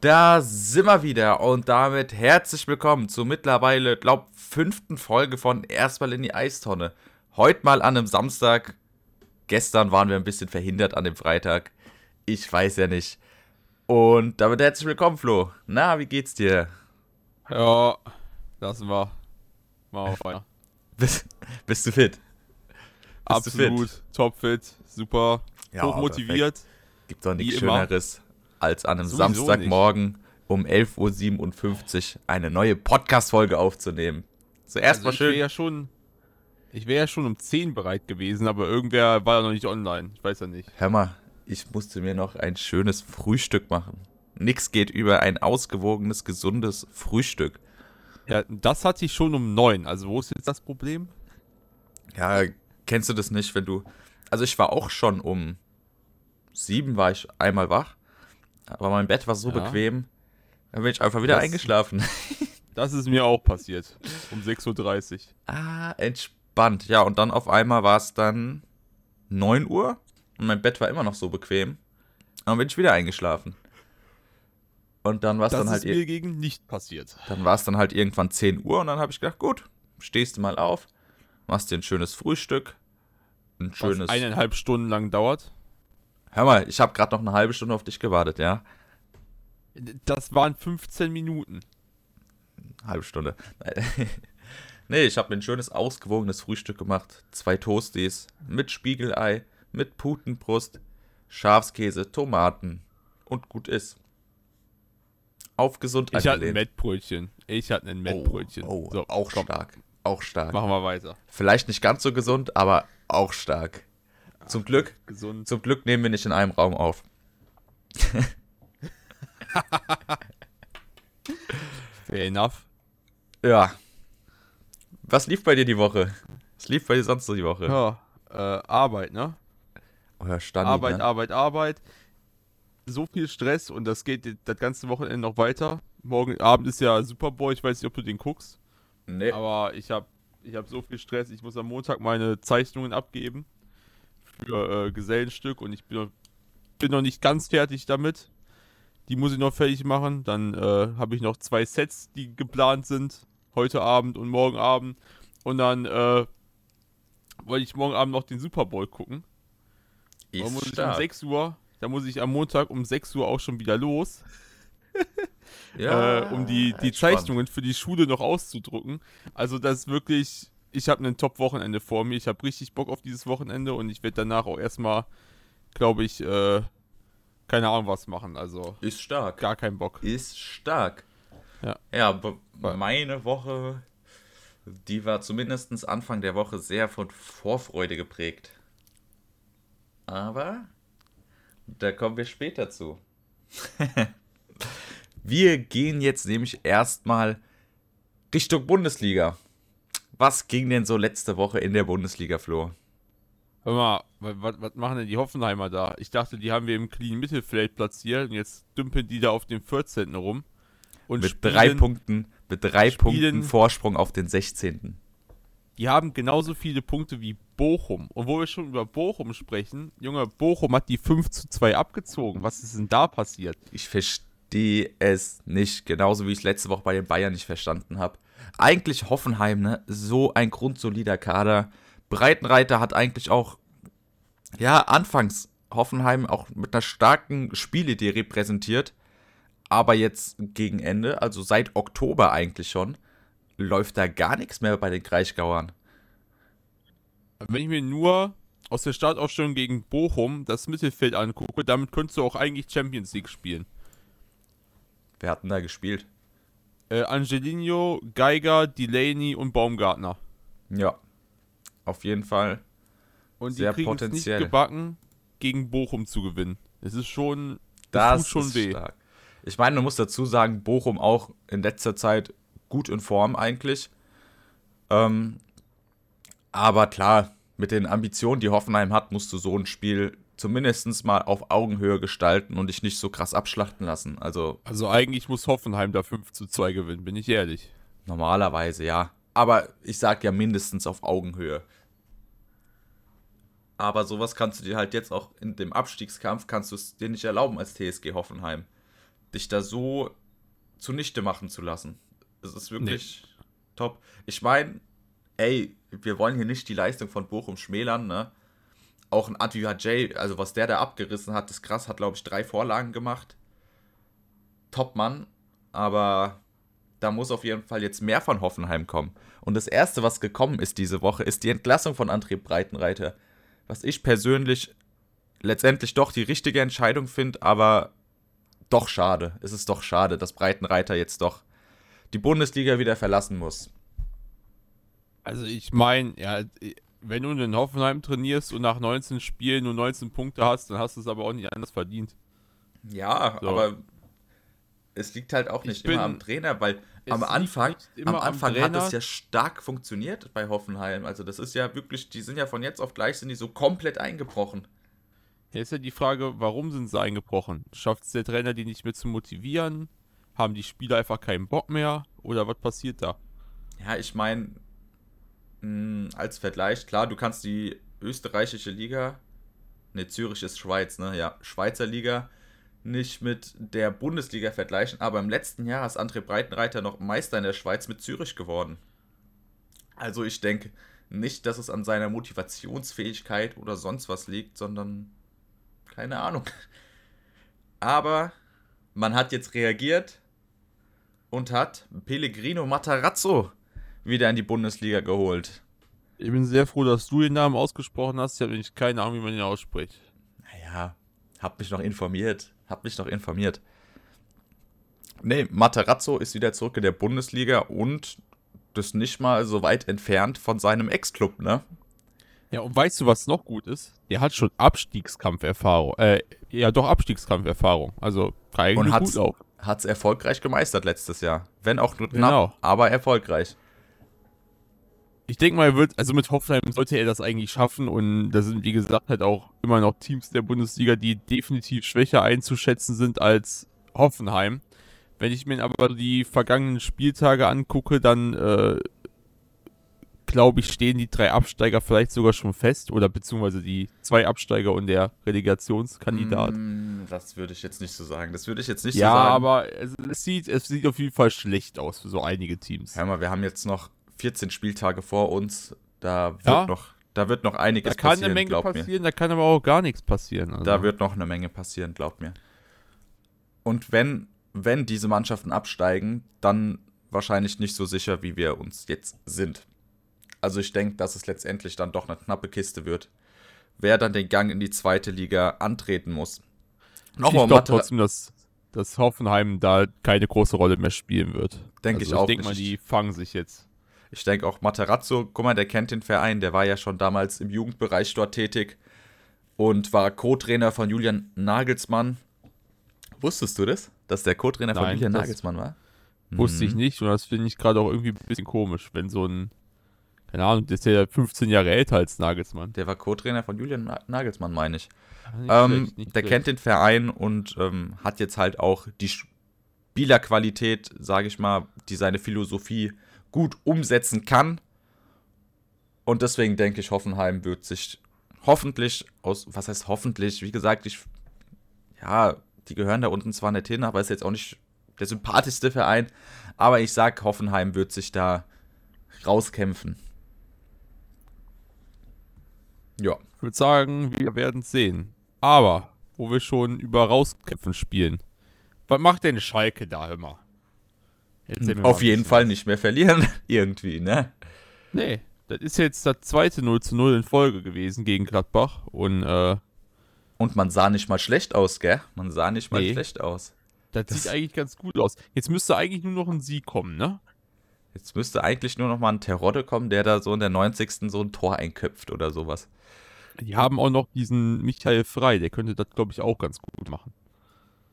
Da sind wir wieder und damit herzlich willkommen zur mittlerweile, glaub, fünften Folge von Erstmal in die Eistonne. Heute mal an einem Samstag. Gestern waren wir ein bisschen verhindert an dem Freitag. Ich weiß ja nicht. Und damit herzlich willkommen, Flo. Na, wie geht's dir? Ja, lassen wir. Mal auf weiter. Bist, bist du fit? Bist Absolut, fit? topfit, super, Ja, hochmotiviert. Gibt doch nichts Wie immer. Als an einem Sowieso Samstagmorgen um 11.57 Uhr eine neue Podcast-Folge aufzunehmen. Zuerst Also mal ich wäre schön. ja schon, ich wäre ja schon um 10 bereit gewesen, aber irgendwer war ja noch nicht online. Ich weiß ja nicht. Hör mal, ich musste mir noch ein schönes Frühstück machen. Nix geht über ein ausgewogenes, gesundes Frühstück. Ja, das hatte ich schon um 9. Also wo ist jetzt das Problem? Ja, kennst du das nicht, wenn du. Also ich war auch schon um sieben war ich einmal wach, aber mein Bett war so Ja. bequem, dann bin ich einfach wieder Das- eingeschlafen. Das ist mir auch passiert. Um 6.30 Uhr. ah, entspannt. Ja, und dann auf einmal war es dann 9 Uhr und mein Bett war immer noch so bequem. Und dann bin ich wieder eingeschlafen. Und dann war es Das dann halt ist ir- mir gegen nicht passiert. Dann war es dann halt irgendwann 10 Uhr und dann habe ich gedacht, gut, stehst du mal auf, machst dir ein schönes Frühstück, ein Was schönes... eineinhalb Stunden lang dauert. Hör mal, ich habe gerade noch eine halbe Stunde auf dich gewartet, ja? Das waren 15 Minuten. Halbe Stunde. nee, ich habe mir ein schönes, ausgewogenes Frühstück gemacht. Zwei Toasties mit Spiegelei, mit Putenbrust, Schafskäse, Tomaten und gut ist. Auf gesund Ich hatte ein. Mettbrötchen. Ich hatte ein Mettbrötchen. Oh, oh so, auch komm, stark. Auch stark. Machen wir weiter. Vielleicht nicht ganz so gesund, aber auch stark. Zum Glück, Gesund. zum Glück nehmen wir nicht in einem Raum auf. Fair enough. Ja. Was lief bei dir die Woche? Was lief bei dir sonst so die Woche? Ja, äh, Arbeit, ne? Ja, Standi, Arbeit, ne? Arbeit, Arbeit. So viel Stress und das geht das ganze Wochenende noch weiter. Morgen Abend ist ja Super Bowl, ich weiß nicht, ob du den guckst. Nee. Aber ich habe ich hab so viel Stress, ich muss am Montag meine Zeichnungen abgeben für äh, Gesellenstück und ich bin noch, bin noch nicht ganz fertig damit. Die muss ich noch fertig machen. Dann äh, habe ich noch zwei Sets, die geplant sind. Heute Abend und morgen Abend. Und dann äh, wollte ich morgen Abend noch den Super Bowl gucken. Dann Ist muss ich um stark. 6 Uhr, da muss ich am Montag um 6 Uhr auch schon wieder los, Ja, äh, um die, die. Zeichnungen für die Schule noch auszudrucken. Also das ist wirklich, ich habe ein Top-Wochenende vor mir. Ich habe richtig Bock auf dieses Wochenende und ich werde danach auch erstmal, glaube ich, äh, keine Ahnung was machen. Also Ist stark. gar keinen Bock. Ist stark. Ja. Ja, meine Woche, die war zumindest Anfang der Woche sehr von Vorfreude geprägt. Aber da kommen wir später zu. wir gehen jetzt nämlich erstmal Richtung Bundesliga. Was ging denn so letzte Woche in der Bundesliga, Flo? Hör mal, was, was machen denn die Hoffenheimer da? Ich dachte, die haben wir im clean Mittelfeld platziert und jetzt dümpeln die da auf dem 14. rum. Und Mit spielen- drei Punkten, mit drei Punkten Vorsprung auf den 16. Die haben genauso viele Punkte wie Bochum. Und wo wir schon über Bochum sprechen, Junge, Bochum hat die 5 zu 2 abgezogen. Was ist denn da passiert? Ich verstehe es nicht, genauso wie ich es letzte Woche bei den Bayern nicht verstanden habe. Eigentlich Hoffenheim, ne? So ein grundsolider Kader. Breitenreiter hat eigentlich auch, ja, anfangs Hoffenheim auch mit einer starken Spielidee repräsentiert. Aber jetzt gegen Ende, also seit Oktober eigentlich schon, läuft da gar nichts mehr bei den Kraichgauern. Wenn ich mir nur aus der Startaufstellung gegen Bochum das Mittelfeld angucke, damit könntest du auch eigentlich Champions League spielen. Wer hat denn da gespielt? Äh, Angelino, Geiger, Delaney und Baumgartner. Ja, auf jeden Fall. Und Sehr die kriegen es nicht gebacken, gegen Bochum zu gewinnen. Es ist schon, Das tut schon ist weh. stark. Ich meine, man muss dazu sagen, Bochum auch in letzter Zeit gut in Form eigentlich. Ähm, aber klar, mit den Ambitionen, die Hoffenheim hat, musst du so ein Spiel zumindest mal auf Augenhöhe gestalten und dich nicht so krass abschlachten lassen. Also Also eigentlich muss Hoffenheim da 5 zu 2 gewinnen, bin ich ehrlich. normalerweise ja. Aber ich sag ja mindestens auf Augenhöhe. Aber sowas kannst du dir halt jetzt auch in dem Abstiegskampf, kannst du es dir nicht erlauben als TSG Hoffenheim. dich da so zunichte machen zu lassen. Es ist wirklich nee. top. Ich meine, ey, wir wollen hier nicht die Leistung von Bochum schmälern, ne? Auch ein Advia J, also was der da abgerissen hat, ist krass, hat glaube ich drei Vorlagen gemacht. Top Mann, aber da muss auf jeden Fall jetzt mehr von Hoffenheim kommen. Und das erste, was gekommen ist diese Woche, ist die Entlassung von André Breitenreiter. Was ich persönlich letztendlich doch die richtige Entscheidung finde, aber doch schade. Es ist doch schade, dass Breitenreiter jetzt doch die Bundesliga wieder verlassen muss. Also ich meine, ja, wenn du in Hoffenheim trainierst und nach 19 Spielen nur 19 Punkte hast, dann hast du es aber auch nicht anders verdient. Ja, so. aber es liegt halt auch nicht bin, immer am Trainer, weil am Anfang, am Anfang am hat es ja stark funktioniert bei Hoffenheim. Also das ist ja wirklich, die sind ja von jetzt auf gleich sind die so komplett eingebrochen. Jetzt ist ja die Frage, warum sind sie eingebrochen? Schafft es der Trainer, die nicht mehr zu motivieren? Haben die Spieler einfach keinen Bock mehr? Oder was passiert da? Ja, ich meine, als Vergleich, klar, du kannst die österreichische Liga, ne, Zürich ist Schweiz, ne, ja, Schweizer Liga, nicht mit der Bundesliga vergleichen, aber im letzten Jahr ist André Breitenreiter noch Meister in der Schweiz mit Zürich geworden. Also ich denke nicht, dass es an seiner Motivationsfähigkeit oder sonst was liegt, sondern keine Ahnung. Aber man hat jetzt reagiert und hat Pellegrino Matarazzo wieder in die Bundesliga geholt. Ich bin sehr froh, dass du den Namen ausgesprochen hast. Ich habe nämlich keine Ahnung, wie man ihn ausspricht. Naja, hab mich noch informiert. Hab mich noch informiert. Nee, Matarazzo ist wieder zurück in der Bundesliga und das nicht mal so weit entfernt von seinem Ex-Club, ne? Ja, und weißt du, was noch gut ist? Der hat schon Abstiegskampferfahrung. Äh, ja, doch Abstiegskampferfahrung. Also eigentlich und gut auch. Hat's erfolgreich gemeistert letztes Jahr. Wenn auch nur knapp, genau. aber erfolgreich. Ich denke mal, er wird, also mit Hoffenheim sollte er das eigentlich schaffen und da sind, wie gesagt, halt auch immer noch Teams der Bundesliga, die definitiv schwächer einzuschätzen sind als Hoffenheim. Wenn ich mir aber die vergangenen Spieltage angucke, dann äh, glaube ich, stehen die drei Absteiger vielleicht sogar schon fest oder beziehungsweise die zwei Absteiger und der Relegationskandidat. Mm, das würde ich jetzt nicht so sagen. Das würde ich jetzt nicht ja, so sagen. Ja, aber es, es, sieht, es sieht auf jeden Fall schlecht aus für so einige Teams. Hör mal, wir haben jetzt noch 14 Spieltage vor uns. Da wird ja. noch. Da wird noch einiges passieren. Da kann eine Menge passieren, mir. da kann aber auch gar nichts passieren. Also. Da wird noch eine Menge passieren, glaub mir. Und wenn, wenn diese Mannschaften absteigen, dann wahrscheinlich nicht so sicher, wie wir uns jetzt sind. Also ich denke, dass es letztendlich dann doch eine knappe Kiste wird. Wer dann den Gang in die zweite Liga antreten muss. Nochmal ich glaube trotzdem, dass, dass Hoffenheim da keine große Rolle mehr spielen wird. Denke also ich auch. Ich denke mal, die fangen sich jetzt. Ich denke auch Materazzo, guck mal, der kennt den Verein, der war ja schon damals im Jugendbereich dort tätig und war Co-Trainer von Julian Nagelsmann. Wusstest du das, dass der Co-Trainer von Julian Nagelsmann war? Wusste ich mhm. nicht und das finde ich gerade auch irgendwie ein bisschen komisch, wenn so ein keine Ahnung, der ist ja 15 Jahre älter als Nagelsmann. Der war Co-Trainer von Julian Nagelsmann, meine ich. Ah, ähm, schlecht, der schlecht. kennt den Verein und ähm, hat jetzt halt auch die Spielerqualität, sage ich mal, die seine Philosophie gut umsetzen kann. Und deswegen denke ich, Hoffenheim wird sich hoffentlich aus, was heißt hoffentlich, wie gesagt, ich, ja, die gehören da unten zwar nicht hin, aber ist jetzt auch nicht der sympathischste Verein. Aber ich sag, Hoffenheim wird sich da rauskämpfen. Ja. Ich würde sagen, wir werden es sehen. Aber, wo wir schon über Rauskämpfen spielen. Was macht denn Schalke da immer? Auf jeden Fall nicht mehr verlieren, irgendwie, ne? Nee, das ist jetzt das zweite 0 zu 0 in Folge gewesen gegen Gladbach und, äh, Und man sah nicht mal schlecht aus, gell? Man sah nicht mal nee. schlecht aus. Das, das sieht eigentlich ganz gut aus. Jetzt müsste eigentlich nur noch ein Sieg kommen, ne? Jetzt müsste eigentlich nur noch mal ein Terodde kommen, der da so in der 90. so ein Tor einköpft oder sowas. Die haben auch noch diesen Michael Frei, der könnte das, glaube ich, auch ganz gut machen.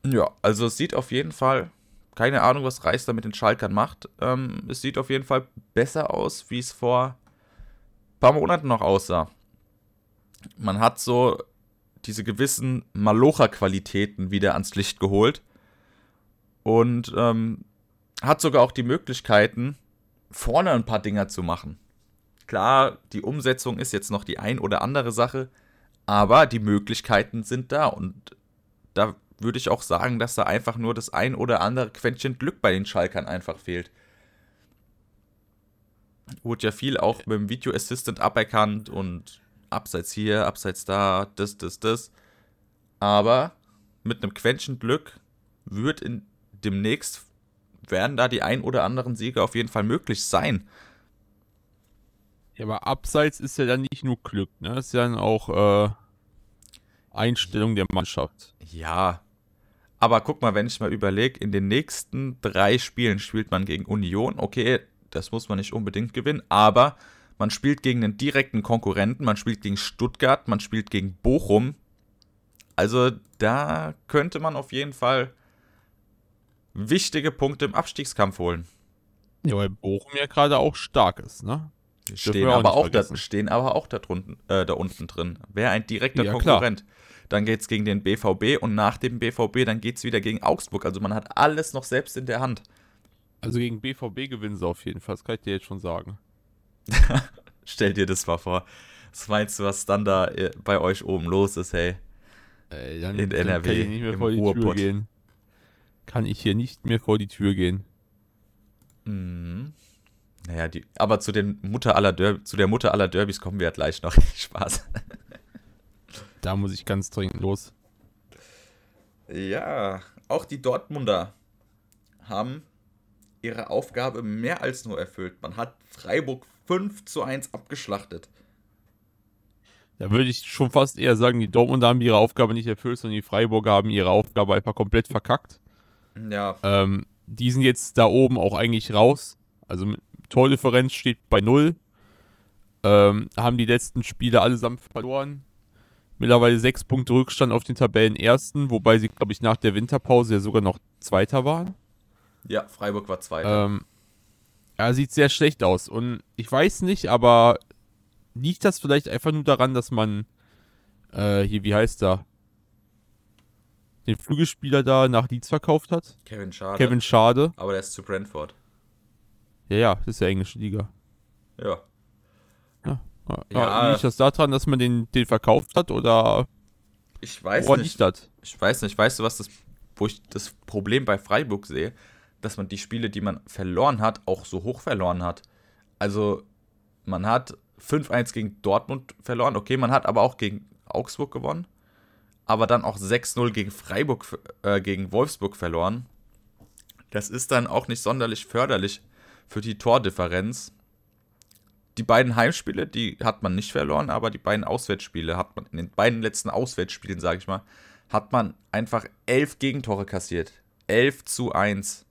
Ja, also es sieht auf jeden Fall, keine Ahnung, was Reis da mit den Schalkern macht. Ähm, es sieht auf jeden Fall besser aus, wie es vor ein paar Monaten noch aussah. Man hat so diese gewissen Malocha-Qualitäten wieder ans Licht geholt und ähm, hat sogar auch die Möglichkeiten, vorne ein paar Dinger zu machen. Klar, die Umsetzung ist jetzt noch die ein oder andere Sache, aber die Möglichkeiten sind da und da würde ich auch sagen, dass da einfach nur das ein oder andere Quäntchen Glück bei den Schalkern einfach fehlt. Wurde ja viel auch mit dem Video Assistant aberkannt und abseits hier, abseits da, das, das, das. Aber mit einem Quäntchen Glück wird in demnächst werden da die ein oder anderen Siege auf jeden Fall möglich sein. Ja, aber abseits ist ja dann nicht nur Glück, ne? Das ist ja dann auch äh, Einstellung der Mannschaft. Ja. Aber guck mal, wenn ich mal überlege, in den nächsten drei Spielen spielt man gegen Union. Okay, das muss man nicht unbedingt gewinnen, aber man spielt gegen einen direkten Konkurrenten, man spielt gegen Stuttgart, man spielt gegen Bochum. Also da könnte man auf jeden Fall wichtige Punkte im Abstiegskampf holen. Ja, weil Bochum ja gerade auch stark ist, ne? Stehen aber, auch da, stehen aber auch da, drunten, äh, da unten drin. Wäre ein direkter ja, Konkurrent. Klar. Dann geht es gegen den BVB und nach dem BVB dann geht es wieder gegen Augsburg. Also man hat alles noch selbst in der Hand. Also gegen BVB gewinnen sie auf jeden Fall, das kann ich dir jetzt schon sagen. Stell dir das mal vor. Was meinst du, was dann da äh, bei euch oben los ist, hey? Ey, dann, in NRW. Kann ich nicht mehr vor die Ruhrpott. Tür gehen. Kann ich hier nicht mehr vor die Tür gehen. Mhm. Naja, die, aber zu, den Mutter aller Derb zu der Mutter aller Derbys kommen wir ja gleich noch. Spaß. Da muss ich ganz dringend los. Ja, auch die Dortmunder haben ihre Aufgabe mehr als nur erfüllt. Man hat Freiburg 5 zu 1 abgeschlachtet. Da würde ich schon fast eher sagen, die Dortmunder haben ihre Aufgabe nicht erfüllt, sondern die Freiburger haben ihre Aufgabe einfach komplett verkackt. Ja. Ähm, die sind jetzt da oben auch eigentlich raus. Also Tordifferenz steht bei 0. Ähm, haben die letzten Spiele allesamt verloren. Mittlerweile sechs Punkte Rückstand auf den Tabellenersten, wobei sie, glaube ich, nach der Winterpause ja sogar noch Zweiter waren. Ja, Freiburg war Zweiter. Ähm, ja, sieht sehr schlecht aus. Und ich weiß nicht, aber liegt das vielleicht einfach nur daran, dass man äh, hier, wie heißt er? Den Flügelspieler da nach Leeds verkauft hat? Kevin Schade. Kevin Schade. Aber der ist zu Brentford. Ja, ja, das ist ja englische Liga. Ja. Ja. Liegt das daran, dass man den, den verkauft hat oder ich weiß nicht. Das? Ich weiß nicht. Weißt du, was das, wo ich das Problem bei Freiburg sehe? Dass man die Spiele, die man verloren hat, auch so hoch verloren hat. Also, man hat 5-1 gegen Dortmund verloren. Okay, man hat aber auch gegen Augsburg gewonnen. Aber dann auch 6-0 gegen Freiburg, äh, gegen Wolfsburg verloren. Das ist dann auch nicht sonderlich förderlich für die Tordifferenz. Die beiden Heimspiele, die hat man nicht verloren, aber die beiden Auswärtsspiele hat man, in den beiden letzten Auswärtsspielen, sage ich mal, hat man einfach elf Gegentore kassiert. 11 zu 1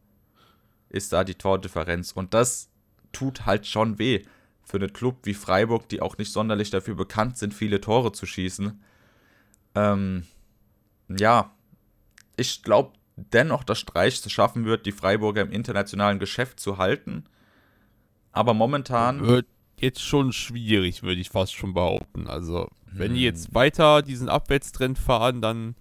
ist da die Tordifferenz. Und das tut halt schon weh für einen Club wie Freiburg, die auch nicht sonderlich dafür bekannt sind, viele Tore zu schießen. Ähm, ja, ich glaube dennoch, dass Streich es schaffen wird, die Freiburger im internationalen Geschäft zu halten. Aber momentan. Wird jetzt schon schwierig, würde ich fast schon behaupten. Also, wenn die jetzt hm. weiter diesen Abwärtstrend fahren, dann.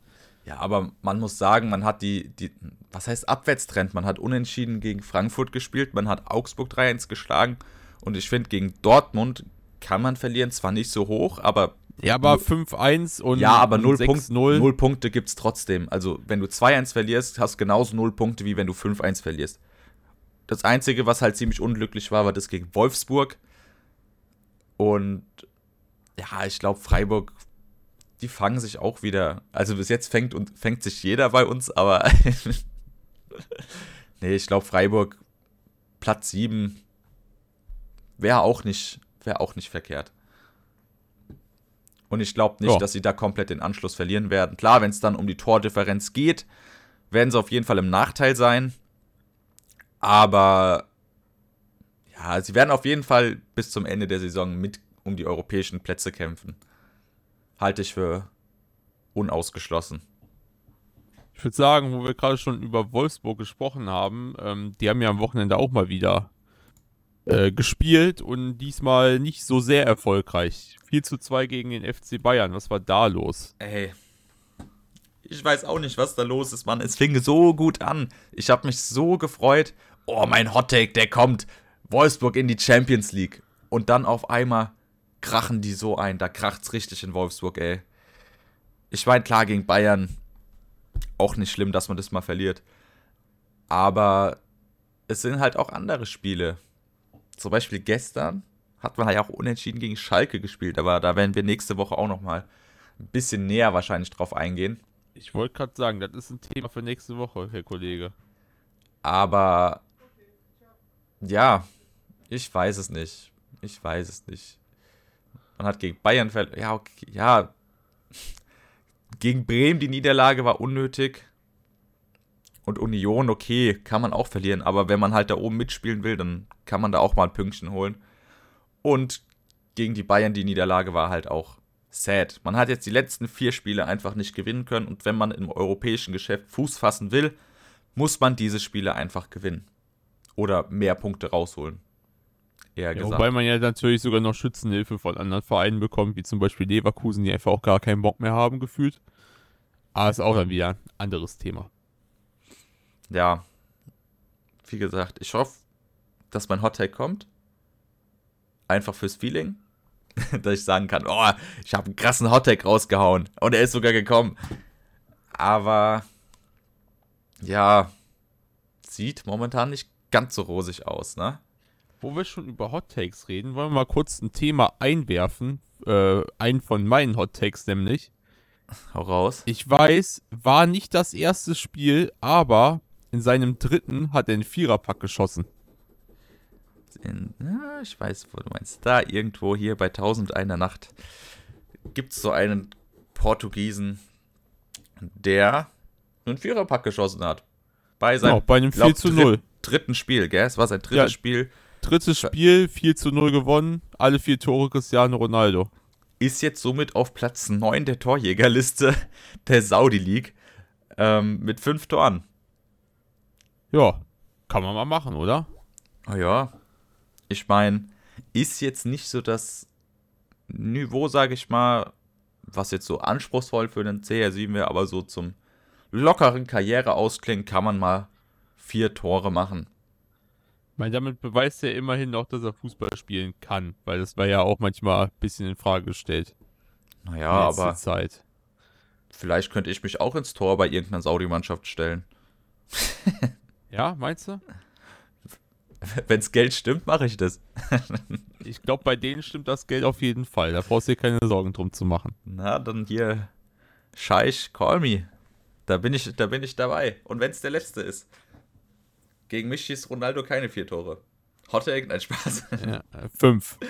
Ja, aber man muss sagen, man hat die, die, was heißt Abwärtstrend? Man hat unentschieden gegen Frankfurt gespielt, man hat Augsburg 3-1 geschlagen und ich finde, gegen Dortmund kann man verlieren, zwar nicht so hoch, aber ja, aber 5-1 und Ja, aber 0, Punkt, 0 Punkte gibt es trotzdem. Also, wenn du 2-1 verlierst, hast du genauso 0 Punkte, wie wenn du 5-1 verlierst. Das Einzige, was halt ziemlich unglücklich war, war das gegen Wolfsburg. Und ja, ich glaube, Freiburg, die fangen sich auch wieder. Also bis jetzt fängt, und, fängt sich jeder bei uns, aber nee, ich glaube, Freiburg Platz 7 wäre auch, nicht, wär auch nicht verkehrt. Und ich glaube nicht, oh. dass sie da komplett den Anschluss verlieren werden. Klar, wenn es dann um die Tordifferenz geht, werden sie auf jeden Fall im Nachteil sein. Aber ja, sie werden auf jeden Fall bis zum Ende der Saison mit um die europäischen Plätze kämpfen. Halte ich für unausgeschlossen. Ich würde sagen, wo wir gerade schon über Wolfsburg gesprochen haben, ähm, die haben ja am Wochenende auch mal wieder äh, gespielt und diesmal nicht so sehr erfolgreich. 4 zu 2 gegen den FC Bayern. Was war da los? Ey. Ich weiß auch nicht, was da los ist, Mann. Es fing so gut an. Ich habe mich so gefreut. Oh, mein Hottake, der kommt. Wolfsburg in die Champions League. Und dann auf einmal krachen die so ein. Da kracht's richtig in Wolfsburg, ey. Ich meine, klar, gegen Bayern auch nicht schlimm, dass man das mal verliert. Aber es sind halt auch andere Spiele. Zum Beispiel gestern hat man ja auch unentschieden gegen Schalke gespielt, aber da werden wir nächste Woche auch noch mal ein bisschen näher wahrscheinlich drauf eingehen. Ich wollte gerade sagen, das ist ein Thema für nächste Woche, Herr Kollege. Aber ja, ich weiß es nicht. Ich weiß es nicht. Man hat gegen Bayern verloren. Ja, okay, ja. Gegen Bremen die Niederlage war unnötig. Und Union, okay, kann man auch verlieren. Aber wenn man halt da oben mitspielen will, dann kann man da auch mal ein Pünktchen holen. Und gegen die Bayern die Niederlage war halt auch sad. Man hat jetzt die letzten vier Spiele einfach nicht gewinnen können. Und wenn man im europäischen Geschäft Fuß fassen will, muss man diese Spiele einfach gewinnen. Oder mehr Punkte rausholen. Eher ja, Wobei man ja natürlich sogar noch Schützenhilfe von anderen Vereinen bekommt, wie zum Beispiel Leverkusen, die einfach auch gar keinen Bock mehr haben, gefühlt. Aber ist auch dann wieder ein anderes Thema. Ja. Wie gesagt, ich hoffe, dass mein Hottake kommt. Einfach fürs Feeling. dass ich sagen kann, oh, ich habe einen krassen Hottake rausgehauen. Und er ist sogar gekommen. Aber ja, sieht momentan nicht ganz so rosig aus, ne? Wo wir schon über Hot Takes reden, wollen wir mal kurz ein Thema einwerfen. Äh, einen von meinen Hot Takes nämlich. Hau raus. Ich weiß, war nicht das erste Spiel, aber in seinem dritten hat er einen Viererpack geschossen. In, ja, ich weiß, wo du meinst. Da irgendwo hier bei 1001 Nacht gibt es so einen Portugiesen, der einen Viererpack geschossen hat. Bei seinem genau, bei einem 4 zu 0. dritten Spiel, gell? Es war sein drittes ja, Spiel. Drittes Spiel, 4 zu 0 gewonnen. Alle vier Tore Cristiano Ronaldo. Ist jetzt somit auf Platz 9 der Torjägerliste der Saudi League. Ähm, mit fünf Toren. Ja, kann man mal machen, oder? Oh ja. Ich meine, ist jetzt nicht so das Niveau, sage ich mal, was jetzt so anspruchsvoll für den CR7 wäre, aber so zum lockeren Karriereausklingen kann man mal vier Tore machen. Meine, damit beweist er immerhin noch, dass er Fußball spielen kann, weil das war ja auch manchmal ein bisschen in Frage gestellt. Naja, aber Zeit. vielleicht könnte ich mich auch ins Tor bei irgendeiner Saudi-Mannschaft stellen. ja, meinst du? Wenn's Geld stimmt, mache ich das. ich glaube, bei denen stimmt das Geld auf jeden Fall. Da brauchst du dir keine Sorgen drum zu machen. Na, dann hier, Scheich, call me. Da bin ich, da bin ich dabei. Und wenn es der letzte ist. Gegen mich schießt Ronaldo keine vier Tore. Hot Egg, nein, Spaß. Ja, äh, fünf.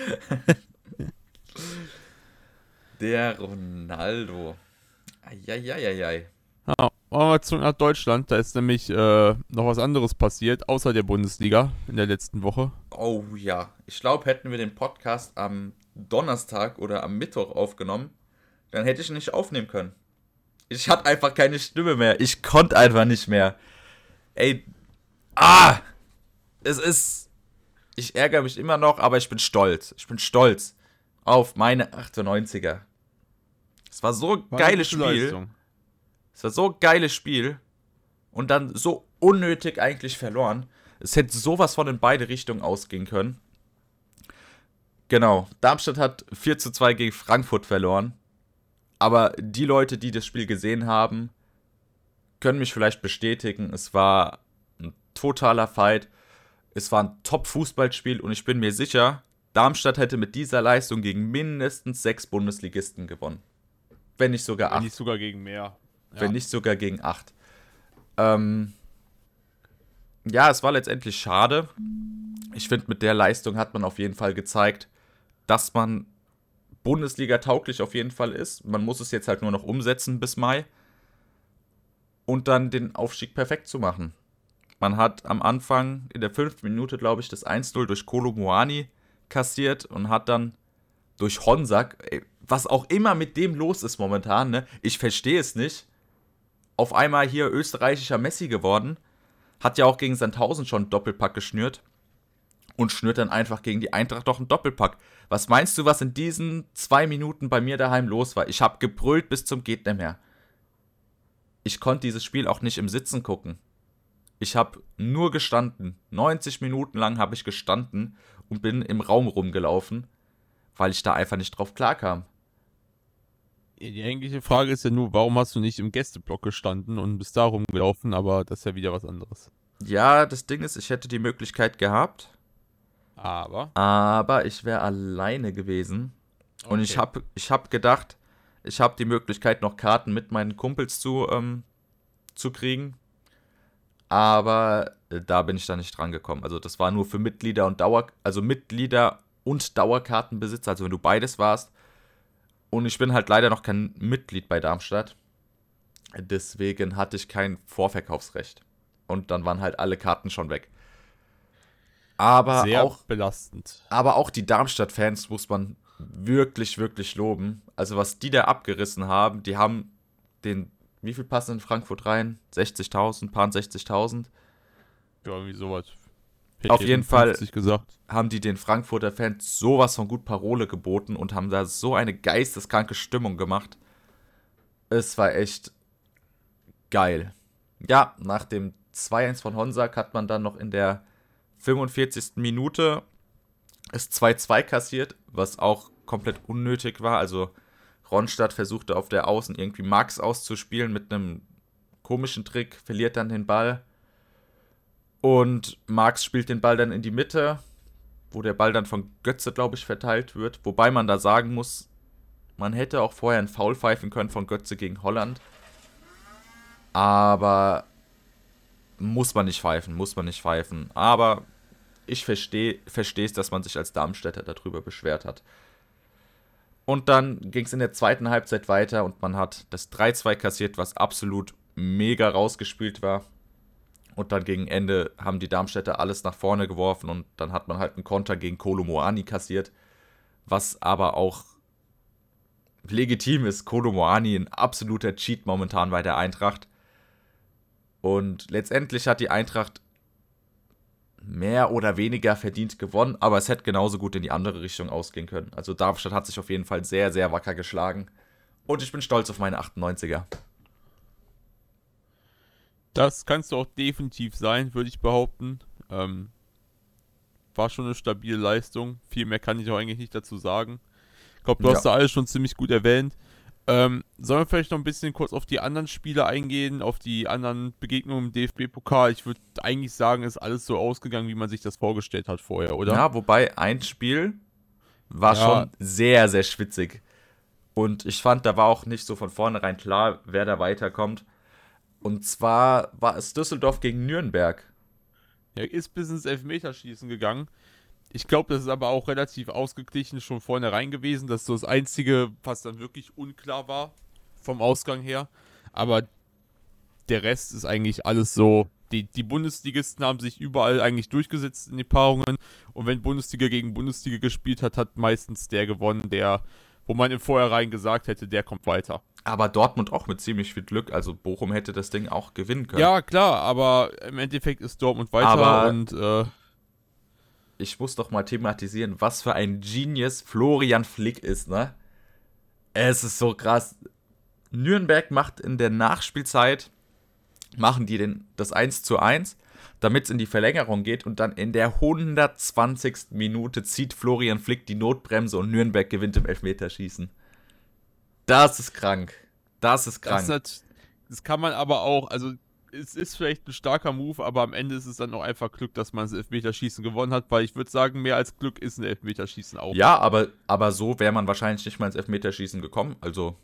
der Ronaldo. Eieieiei. Ja, wollen wir zurück nach Deutschland. Da ist nämlich äh, noch was anderes passiert, außer der Bundesliga in der letzten Woche. Oh ja. Ich glaube, hätten wir den Podcast am Donnerstag oder am Mittwoch aufgenommen, dann hätte ich ihn nicht aufnehmen können. Ich hatte einfach keine Stimme mehr. Ich konnte einfach nicht mehr. Ey. Ah! Es ist. Ich ärgere mich immer noch, aber ich bin stolz. Ich bin stolz auf meine 98er. Es war so ein geiles Spiel. Leistung. Es war so ein geiles Spiel. Und dann so unnötig eigentlich verloren. Es hätte sowas von in beide Richtungen ausgehen können. Genau. Darmstadt hat 4 zu 2 gegen Frankfurt verloren. Aber die Leute, die das Spiel gesehen haben, können mich vielleicht bestätigen. Es war totaler Fight. Es war ein Top-Fußballspiel und ich bin mir sicher, Darmstadt hätte mit dieser Leistung gegen mindestens sechs Bundesligisten gewonnen. Wenn nicht sogar acht. Wenn nicht sogar gegen mehr. Ja. Wenn nicht sogar gegen acht. Ähm, ja, es war letztendlich schade. Ich finde, mit der Leistung hat man auf jeden Fall gezeigt, dass man Bundesliga tauglich auf jeden Fall ist. Man muss es jetzt halt nur noch umsetzen bis Mai. Und dann den Aufstieg perfekt zu machen. Man hat am Anfang in der fünften Minute, glaube ich, das 1-0 durch Kolo Muani kassiert und hat dann durch Honsack, was auch immer mit dem los ist momentan, ne? Ich verstehe es nicht. Auf einmal hier österreichischer Messi geworden. Hat ja auch gegen Sandhausen schon Doppelpack geschnürt und schnürt dann einfach gegen die Eintracht doch einen Doppelpack. Was meinst du, was in diesen zwei Minuten bei mir daheim los war? Ich habe gebrüllt bis zum geht nicht. Ich konnte dieses Spiel auch nicht im Sitzen gucken. Ich habe nur gestanden. 90 Minuten lang habe ich gestanden und bin im Raum rumgelaufen, weil ich da einfach nicht drauf klarkam. Die eigentliche Frage ist ja nur, warum hast du nicht im Gästeblock gestanden und bist da rumgelaufen, aber das ist ja wieder was anderes. Ja, das Ding ist, ich hätte die Möglichkeit gehabt, Aber. aber ich wäre alleine gewesen. Und ich Okay. habe ich hab gedacht, ich habe die Möglichkeit, noch Karten mit meinen Kumpels zu, ähm, zu kriegen. Aber äh, da bin ich dann nicht dran gekommen. Also das war nur für Mitglieder und Dauer, also Mitglieder und Dauerkartenbesitzer, also wenn du beides warst. Und ich bin halt leider noch kein Mitglied bei Darmstadt. Deswegen hatte ich kein Vorverkaufsrecht. Und dann waren halt alle Karten schon weg. Aber Sehr auch belastend. aber auch die Darmstadt-Fans muss man wirklich, wirklich loben. Also, was die da abgerissen haben, die haben den, wie viel passen in Frankfurt rein? 60.000, paar 60.000. Ja, irgendwie sowas. Auf jeden Fall. 50 gesagt. Haben die den Frankfurter Fans sowas von gut Parole geboten und haben da so eine geisteskranke Stimmung gemacht. Es war echt geil. Ja, nach dem 2-1 von Honsack hat man dann noch in der 45. Minute es 2-2 kassiert, was auch komplett unnötig war. Also Ronstadt versuchte auf der Außen irgendwie Max auszuspielen mit einem komischen Trick, verliert dann den Ball. Und Marx spielt den Ball dann in die Mitte, wo der Ball dann von Götze, glaube ich, verteilt wird. Wobei man da sagen muss, man hätte auch vorher einen Foul pfeifen können von Götze gegen Holland. Aber muss man nicht pfeifen, muss man nicht pfeifen. Aber ich verstehe es, dass man sich als Darmstädter darüber beschwert hat. Und dann ging es in der zweiten Halbzeit weiter und man hat das 3-2 kassiert, was absolut mega rausgespielt war. Und dann gegen Ende haben die Darmstädter alles nach vorne geworfen und dann hat man halt einen Konter gegen Kolo Moani kassiert, was aber auch legitim ist. Kolo Moani ein absoluter Cheat momentan bei der Eintracht. Und letztendlich hat die Eintracht mehr oder weniger verdient gewonnen, aber es hätte genauso gut in die andere Richtung ausgehen können. Also Darmstadt hat sich auf jeden Fall sehr, sehr wacker geschlagen. Und ich bin stolz auf meine 98er. Das kannst du auch definitiv sein, würde ich behaupten. Ähm, war schon eine stabile Leistung. Viel mehr kann ich auch eigentlich nicht dazu sagen. Ich glaube, du Ja. hast da alles schon ziemlich gut erwähnt. Ähm, sollen wir vielleicht noch ein bisschen kurz auf die anderen Spiele eingehen, auf die anderen Begegnungen im DFB-Pokal? Ich würde eigentlich sagen, ist alles so ausgegangen, wie man sich das vorgestellt hat vorher, oder? Ja, wobei ein Spiel war Ja. schon sehr, sehr schwitzig. Und ich fand, da war auch nicht so von vornherein klar, wer da weiterkommt. Und zwar war es Düsseldorf gegen Nürnberg. Er ist bis ins Elfmeterschießen gegangen. Ich glaube, das ist aber auch relativ ausgeglichen schon vornherein gewesen. Das ist so das Einzige, was dann wirklich unklar war vom Ausgang her. Aber der Rest ist eigentlich alles so. Die, die Bundesligisten haben sich überall eigentlich durchgesetzt in die Paarungen. Und wenn Bundesliga gegen Bundesliga gespielt hat, hat meistens der gewonnen, der, wo man im Vorhinein gesagt hätte, der kommt weiter. Aber Dortmund auch mit ziemlich viel Glück. Also Bochum hätte das Ding auch gewinnen können. Ja, klar, aber im Endeffekt ist Dortmund weiter Aber- und äh, ich muss doch mal thematisieren, was für ein Genius Florian Flick ist, ne? Es ist so krass. Nürnberg macht in der Nachspielzeit, machen die den, das 1 zu 1, damit es in die Verlängerung geht und dann in der 120. Minute zieht Florian Flick die Notbremse und Nürnberg gewinnt im Elfmeterschießen. Das ist krank. Das ist Das, krank. ist nat- das kann man aber auch, also es ist vielleicht ein starker Move, aber am Ende ist es dann auch einfach Glück, dass man das Elfmeterschießen gewonnen hat, weil ich würde sagen, mehr als Glück ist ein Elfmeterschießen auch. Ja, aber, aber so wäre man wahrscheinlich nicht mal ins Elfmeterschießen gekommen. Also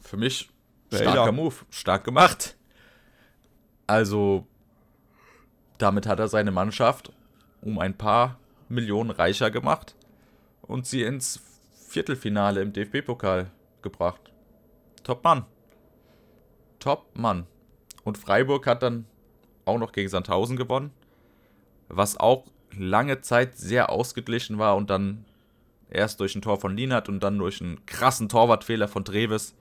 für mich Ja, starker ja. Move, stark gemacht. Also damit hat er seine Mannschaft um ein paar Millionen reicher gemacht und sie ins Viertelfinale im DFB-Pokal gebracht. Top Mann. Top Mann. Und Freiburg hat dann auch noch gegen Sandhausen gewonnen, was auch lange Zeit sehr ausgeglichen war und dann erst durch ein Tor von Lienert und dann durch einen krassen Torwartfehler von Treves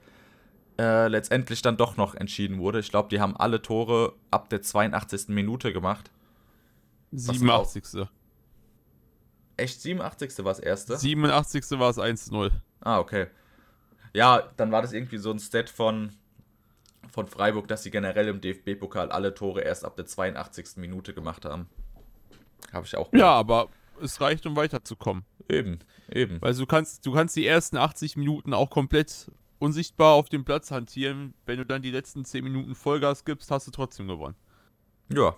äh, letztendlich dann doch noch entschieden wurde. Ich glaube, die haben alle Tore ab der 82. Minute gemacht. 87. Echt 87. war das erste? 87. war es 1-0. Ah, okay. Ja, dann war das irgendwie so ein Stat von, von Freiburg, dass sie generell im DFB-Pokal alle Tore erst ab der 82. Minute gemacht haben. Habe ich auch Ja, gehört. aber es reicht, um weiterzukommen. Eben, eben. Weil du kannst, du kannst die ersten 80 Minuten auch komplett unsichtbar auf dem Platz hantieren. Wenn du dann die letzten 10 Minuten Vollgas gibst, hast du trotzdem gewonnen. Ja.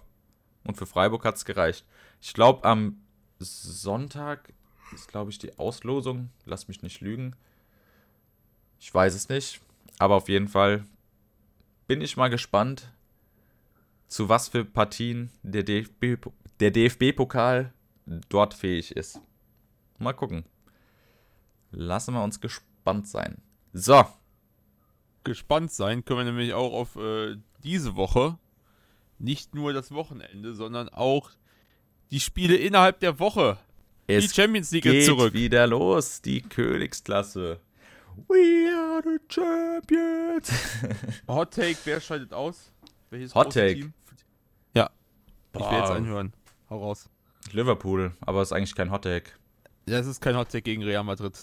Und für Freiburg hat es gereicht. Ich glaube, am Sonntag ist, glaube ich, die Auslosung. Lass mich nicht lügen. Ich weiß es nicht. Aber auf jeden Fall bin ich mal gespannt, zu was für Partien der DFB, der DFB-Pokal dort fähig ist. Mal gucken. Lassen wir uns gespannt sein. So. Gespannt sein können wir nämlich auch auf äh, diese Woche. Nicht nur das Wochenende, sondern auch die Spiele innerhalb der Woche. Es die Champions League geht zurück. wieder los, die Königsklasse. We are the champions. Hot Take, wer scheidet aus? Welches Hot Take. Team? Ja, ich will jetzt Boah. anhören. Hau raus. Liverpool, aber ist eigentlich kein Hottag. Ja, es ist kein Hot Take gegen Real Madrid.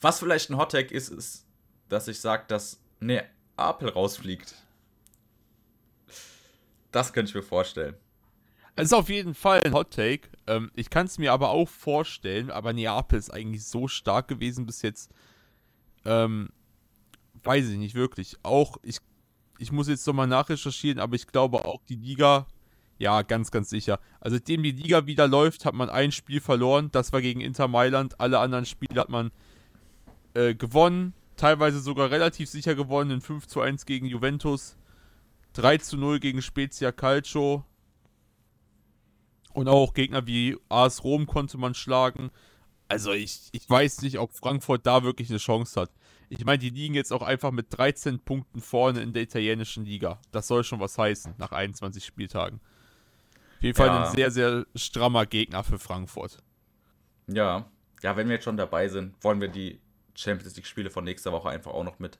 Was vielleicht ein Hottag ist, ist, dass ich sage, dass Neapel rausfliegt. Das könnte ich mir vorstellen. Es ist auf jeden Fall ein Hot Take. Ähm, ich kann es mir aber auch vorstellen, aber Neapel ist eigentlich so stark gewesen bis jetzt. Ähm, weiß ich nicht wirklich. Auch, ich, ich muss jetzt nochmal nachrecherchieren, aber ich glaube auch die Liga, ja, ganz, ganz sicher. Also, seitdem die Liga wieder läuft, hat man ein Spiel verloren. Das war gegen Inter Mailand. Alle anderen Spiele hat man äh, gewonnen. Teilweise sogar relativ sicher gewonnen. In 5 zu 1 gegen Juventus. 3 zu 0 gegen Spezia Calcio. Und auch Gegner wie AS Rom konnte man schlagen. Also ich, ich weiß nicht, ob Frankfurt da wirklich eine Chance hat. Ich meine, die liegen jetzt auch einfach mit 13 Punkten vorne in der italienischen Liga. Das soll schon was heißen, nach 21 Spieltagen. Auf jeden Fall Ja. ein sehr, sehr strammer Gegner für Frankfurt. Ja. Ja, wenn wir jetzt schon dabei sind, wollen wir die Champions League-Spiele von nächster Woche einfach auch noch mit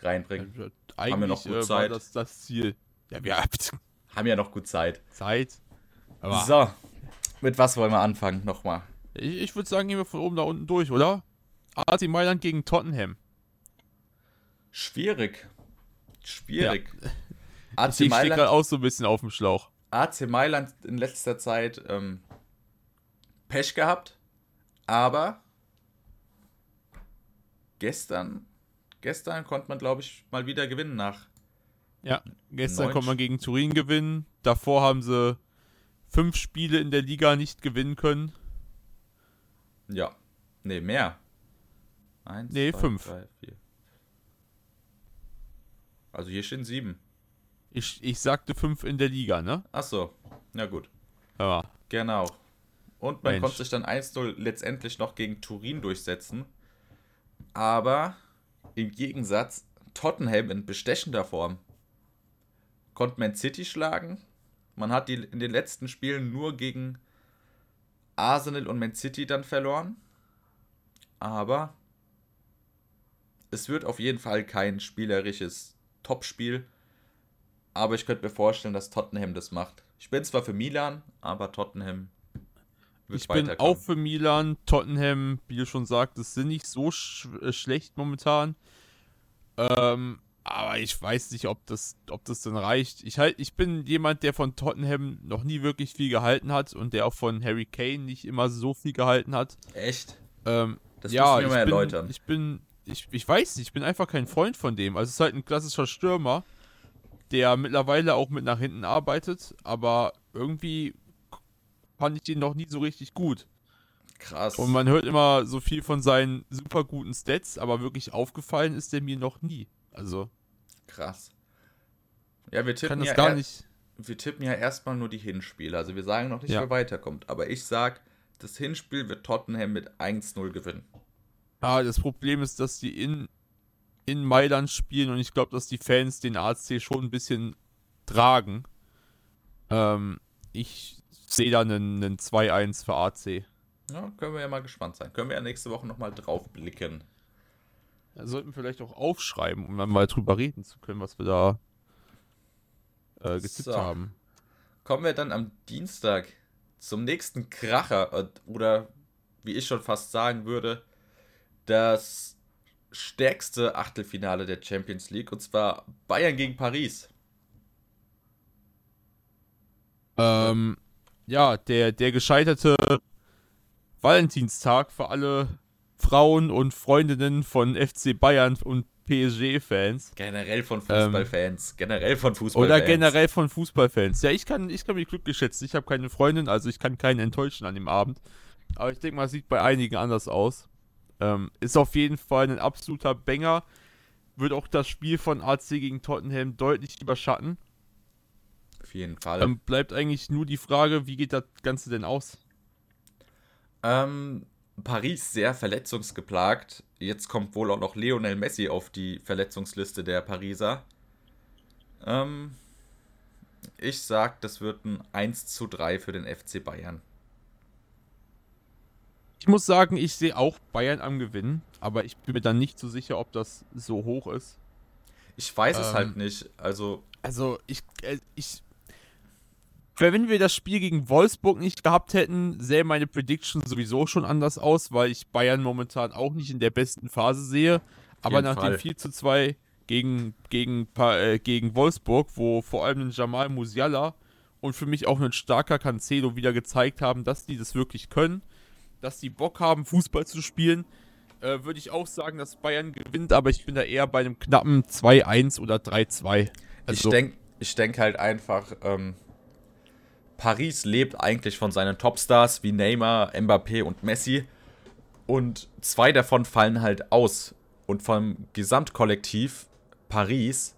reinbringen. Eigentlich noch gut äh, war Zeit? das das Ziel. Ja, wir haben Haben ja noch gut Zeit. Zeit. Aber So. Mit was wollen wir anfangen? Nochmal. ich, ich würde sagen, gehen wir von oben nach unten durch, oder? AC Mailand gegen Tottenham. Schwierig. Schwierig. Ich AC gerade Mailand, auch so ein bisschen auf dem Schlauch. AC Mailand in letzter Zeit ähm, Pech gehabt, aber gestern, gestern konnte man, glaube ich, mal wieder gewinnen nach. Ja, gestern konnte man gegen Turin gewinnen. Davor haben sie fünf Spiele in der Liga nicht gewinnen können. Ja. Nee, mehr. Eins, Nee, zwei, fünf. drei, vier. Also hier stehen sieben. Ich, ich sagte fünf in der Liga, ne? Ach so. Na gut. Ja. Genau. Und man Mensch. konnte sich dann 1-0 letztendlich noch gegen Turin durchsetzen. Aber im Gegensatz Tottenham in bestechender Form. Konnte Man City schlagen. Man hat die in den letzten Spielen nur gegen Arsenal und Man City dann verloren. Aber es wird auf jeden Fall kein spielerisches Topspiel. Aber ich könnte mir vorstellen, dass Tottenham das macht. Ich bin zwar für Milan, aber Tottenham wird Ich bin auch für Milan. Tottenham, wie du schon sagtest, sind nicht so sch äh, schlecht momentan. Ähm, aber ich weiß nicht, ob das, ob das dann reicht. Ich, halt, ich bin jemand, der von Tottenham noch nie wirklich viel gehalten hat und der auch von Harry Kane nicht immer so viel gehalten hat. Echt? Ähm, Das ja, musst du mir ich mal bin, erläutern. Ich bin, ich, ich weiß nicht, ich bin einfach kein Freund von dem. Also es ist halt ein klassischer Stürmer, der mittlerweile auch mit nach hinten arbeitet, aber irgendwie fand ich den noch nie so richtig gut. Krass. Und man hört immer so viel von seinen super guten Stats, aber wirklich aufgefallen ist der mir noch nie. Also Krass. Ja, wir tippen, ja, er- wir tippen ja erstmal nur die Hinspiele. Also wir sagen noch nicht, Ja. wer weiterkommt. Aber ich sag, das Hinspiel wird Tottenham mit 1-0 gewinnen. Ah, das Problem ist, dass die in, in Mailand spielen und ich glaube, dass die Fans den AC schon ein bisschen tragen. Ähm, ich sehe da einen, einen 2-1 für AC. Ja, können wir ja mal gespannt sein. Können wir ja nächste Woche nochmal drauf blicken. Da sollten wir vielleicht auch aufschreiben, um dann mal drüber reden zu können, was wir da äh, getippt So. haben. Kommen wir dann am Dienstag zum nächsten Kracher äh, oder wie ich schon fast sagen würde, das stärkste Achtelfinale der Champions League und zwar Bayern gegen Paris. Ähm, ja, der, der gescheiterte Valentinstag für alle Frauen und Freundinnen von FC Bayern und PSG-Fans. Generell von Fußballfans. Ähm, generell von Fußballfans. Oder generell von Fußballfans. Ja, ich kann, ich kann mich glücklich schätzen. Ich habe keine Freundin, also ich kann keinen enttäuschen an dem Abend. Aber ich denke mal, sieht bei einigen anders aus. Ähm, ist auf jeden Fall ein absoluter Banger. Wird auch das Spiel von AC gegen Tottenham deutlich überschatten. Auf jeden Fall. Dann bleibt eigentlich nur die Frage, wie geht das Ganze denn aus? Ähm, Paris sehr verletzungsgeplagt. Jetzt kommt wohl auch noch Lionel Messi auf die Verletzungsliste der Pariser. Ähm, ich sag, das wird ein 1 zu 3 für den FC Bayern. Ich muss sagen, ich sehe auch Bayern am Gewinnen, aber ich bin mir dann nicht so sicher, ob das so hoch ist. Ich weiß ähm, es halt nicht. Also, also ich, äh, ich wenn wir das Spiel gegen Wolfsburg nicht gehabt hätten, sähe meine Prediction sowieso schon anders aus, weil ich Bayern momentan auch nicht in der besten Phase sehe. Aber nach Fall. dem 4 zu 2 gegen, gegen, äh, gegen Wolfsburg, wo vor allem ein Jamal Musiala und für mich auch ein starker Cancelo wieder gezeigt haben, dass die das wirklich können, dass die Bock haben, Fußball zu spielen, äh, würde ich auch sagen, dass Bayern gewinnt, aber ich bin da eher bei einem knappen 2-1 oder 3-2. Also, ich denke ich denk halt einfach, ähm, Paris lebt eigentlich von seinen Topstars wie Neymar, Mbappé und Messi. Und zwei davon fallen halt aus. Und vom Gesamtkollektiv Paris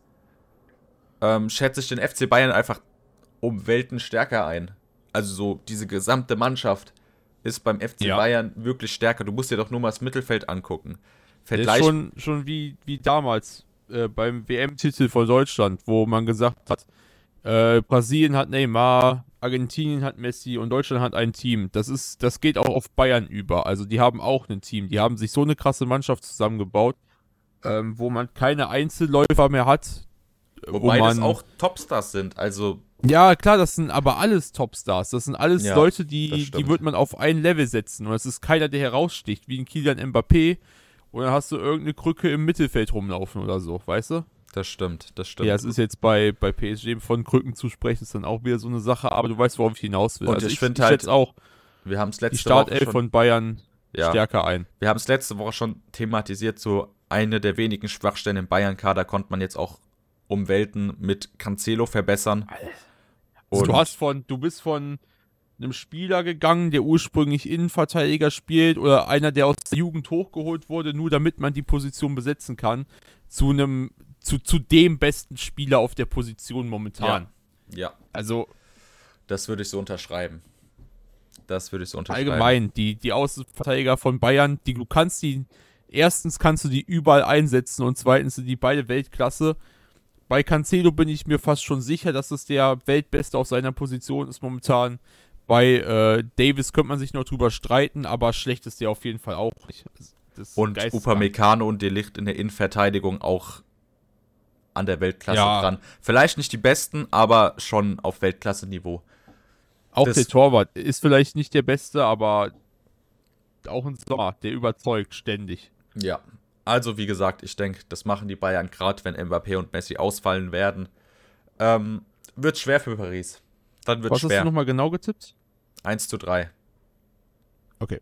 ähm, schätze ich den FC Bayern einfach um Welten stärker ein. Also so diese gesamte Mannschaft ist beim FC ja. Bayern wirklich stärker. Du musst dir doch nur mal das Mittelfeld angucken. Vergleich ist schon, schon wie, wie damals äh, beim WM-Titel von Deutschland, wo man gesagt hat, äh, Brasilien hat Neymar, Argentinien hat Messi und Deutschland hat ein Team. Das ist, das geht auch auf Bayern über. Also die haben auch ein Team. Die haben sich so eine krasse Mannschaft zusammengebaut, ähm, wo man keine Einzelläufer mehr hat. Wobei wo man, das auch Topstars sind. Also ja, klar, das sind aber alles Topstars. Das sind alles ja, Leute, die, die wird man auf ein Level setzen. Und es ist keiner, der heraussticht, wie ein Kilian Mbappé. Und dann hast du irgendeine Krücke im Mittelfeld rumlaufen oder so, weißt du? Das stimmt, das stimmt. Ja, es ist jetzt bei, bei PSG von Krücken zu sprechen, ist dann auch wieder so eine Sache, aber du weißt, worauf ich hinaus will. Und also ich, ich finde halt auch, wir haben es letzte die Startelf Woche von Bayern ja, stärker ein. Wir haben es letzte Woche schon thematisiert, so eine der wenigen Schwachstellen im Bayern-Kader konnte man jetzt auch um Welten mit Cancelo verbessern. Also du hast von, du bist von einem Spieler gegangen, der ursprünglich Innenverteidiger spielt oder einer, der aus der Jugend hochgeholt wurde, nur damit man die Position besetzen kann, zu einem zu, zu dem besten Spieler auf der Position momentan. Ja. ja. Also. Das würde ich so unterschreiben. Das würde ich so unterschreiben. Allgemein, die, die Außenverteidiger von Bayern, die, du kannst die, erstens kannst du die überall einsetzen und zweitens sind die beide Weltklasse. Bei Cancelo bin ich mir fast schon sicher, dass es der Weltbeste auf seiner Position ist momentan. Bei äh, Davis könnte man sich noch drüber streiten, aber schlecht ist der auf jeden Fall auch nicht. und Upamecano und Delicht in der Innenverteidigung auch an der Weltklasse ja. dran. Vielleicht nicht die besten, aber schon auf Weltklasse-Niveau. Auch das, der Torwart ist vielleicht nicht der beste, aber auch ein Sommer, der überzeugt ständig. Ja, also wie gesagt, ich denke, das machen die Bayern gerade, wenn Mbappé und Messi ausfallen werden. Ähm, wird schwer für Paris. Dann wird Was schwer. hast du nochmal genau getippt? 1 zu 3. Okay.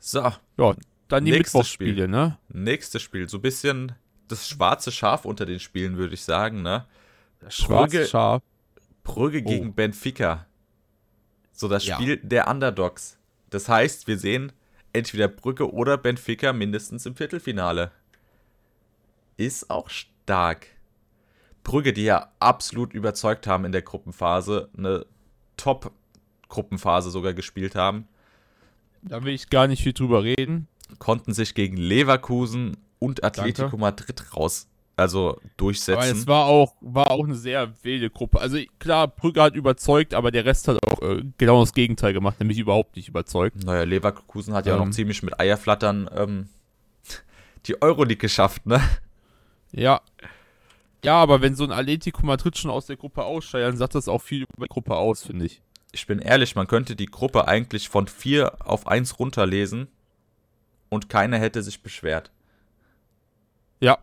So. Ja, dann die Mittwochsspiele, ne? Nächstes Spiel. So ein bisschen das schwarze Schaf unter den Spielen, würde ich sagen, ne? Schwarze Brügge, Schaf. Brügge oh. gegen Benfica. So das Spiel ja. der Underdogs. Das heißt, wir sehen entweder Brügge oder Benfica mindestens im Viertelfinale. Ist auch stark. Brügge, die ja absolut überzeugt haben in der Gruppenphase, eine Top-Gruppenphase sogar gespielt haben. Da will ich gar nicht viel drüber reden. Konnten sich gegen Leverkusen und Atletico Danke. Madrid raus, also durchsetzen. Aber es war auch, war auch eine sehr wilde Gruppe. Also klar, Brügge hat überzeugt, aber der Rest hat auch äh, genau das Gegenteil gemacht, nämlich überhaupt nicht überzeugt. Naja, Leverkusen hat ja ähm, auch noch ziemlich mit Eierflattern ähm, die Euroleague geschafft, ne? Ja. Ja, aber wenn so ein Atletico Madrid schon aus der Gruppe ausscheidet, dann sagt das auch viel über die Gruppe aus, finde ich. Ich bin ehrlich, man könnte die Gruppe eigentlich von 4 auf 1 runterlesen und keiner hätte sich beschwert. Ja.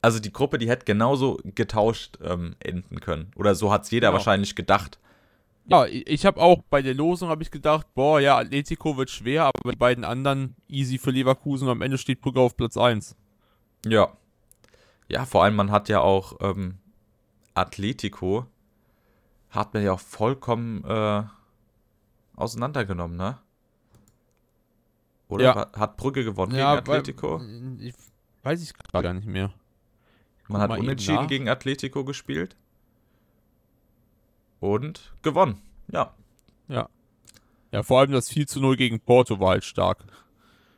Also die Gruppe, die hätte genauso getauscht ähm, enden können. Oder so hat es jeder genau. wahrscheinlich gedacht. Ja, ich habe auch bei der Losung habe ich gedacht, boah, ja, Atletico wird schwer, aber die beiden anderen easy für Leverkusen und am Ende steht Brügge auf Platz 1. Ja. Ja, vor allem man hat ja auch ähm, Atletico hat man ja auch vollkommen äh, auseinandergenommen, ne? Oder Ja. hat Brügge gewonnen Ja, gegen Atletico? weil- Ich weiß ich gerade gar nicht mehr. Man guck hat unentschieden gegen Atletico gespielt. Und gewonnen. Ja. Ja, vor allem das 4 zu 0 gegen Porto war halt stark.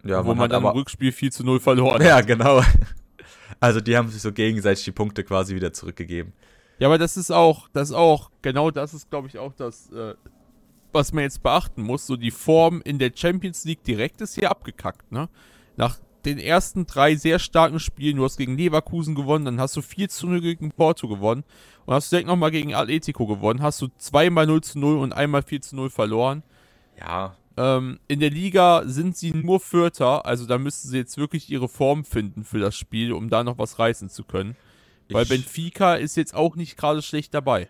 Ja, wo man hat dann aber im Rückspiel 4 zu 0 verloren Ja, hat. genau. Also die haben sich so gegenseitig die Punkte quasi wieder zurückgegeben. Ja, aber das ist auch, das ist auch, genau das ist, glaube ich, auch das, äh, was man jetzt beachten muss. So die Form in der Champions League direkt ist hier abgekackt, ne? Nach den ersten drei sehr starken Spielen, du hast gegen Leverkusen gewonnen, dann hast du 4 zu 0 gegen Porto gewonnen und hast direkt nochmal gegen Atletico gewonnen, hast du zweimal 0 zu 0 und einmal 4 zu 0 verloren. Ja, Ähm, in der Liga sind sie nur Vierter, also da müssten sie jetzt wirklich ihre Form finden für das Spiel, um da noch was reißen zu können. Weil ich, Benfica ist jetzt auch nicht gerade schlecht dabei.